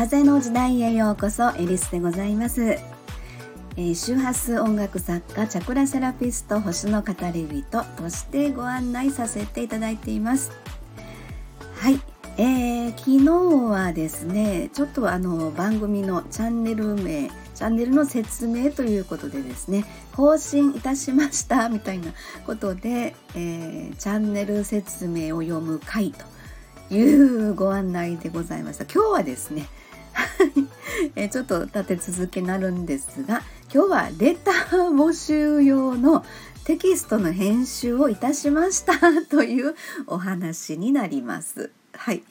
風の時代へようこそエリスでございます、えー、周波数音楽作家チャクラセラピスト星の語り人としてご案内させていただいています。はい、えー、昨日はですねちょっとあの番組のチャンネル名チャンネルの説明ということでですね更新いたしましたみたいなことで、えー、チャンネル説明を読む回というご案内でございました今日はですね えちょっと立て続けになるんですが今日はレター募集用のテキストの編集をいたしました というお話になります。はい、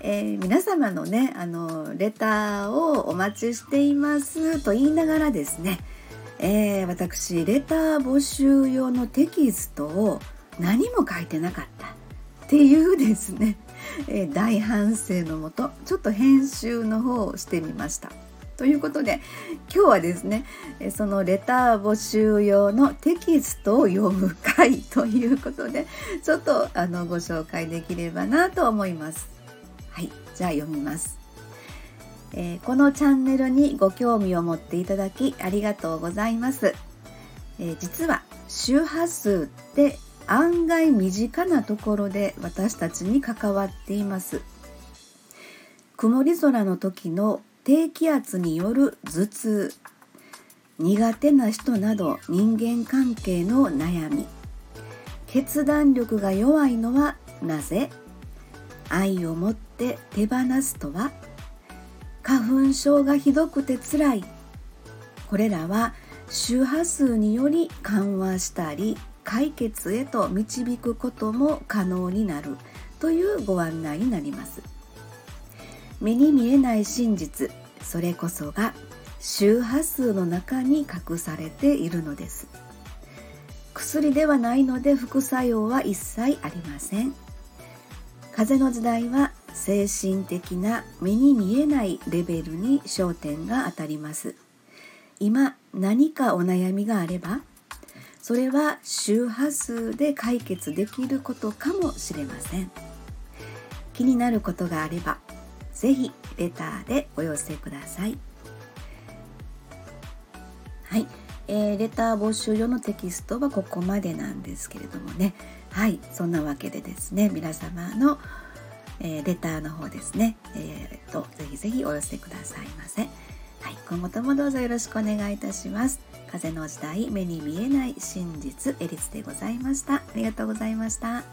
えー、皆様のねあのレターをお待ちしていますと言いながらですね、えー、私レター募集用のテキストを何も書いてなかったっていうですねえー、大反省のもとちょっと編集の方をしてみました。ということで今日はですねそのレター募集用のテキストを読む回ということでちょっとあのご紹介できればなと思います。はいじゃあ読みます。えー、このチャンネルにご興味を持っていただきありがとうございます。えー、実は周波数って案外身近なところで私たちに関わっています。曇り空の時の低気圧による頭痛苦手な人など人間関係の悩み決断力が弱いのはなぜ？愛を持って手放すとは？花粉症がひどくてつらい。これらは周波数により緩和したり解決へと導くことも可能になる。というご案内になります。目に見えない真実それこそが周波数の中に隠されているのです。薬ではないので副作用は一切ありません。風の時代は精神的な目に見えないレベルに焦点が当たります。今何かお悩みがあればそれは周波数で解決できることかもしれません。気になることがあれば是非レターでお寄せください。はい、えー、レター募集用のテキストはここまでなんですけれどもね。はい。そんなわけでですね皆様の、えー、レターの方ですね。えー、とぜひぜひお寄せくださいませ。い、今後ともどうぞよろしくお願いいたします。風の時代目に見えない真実エリスでございました。ありがとうございました。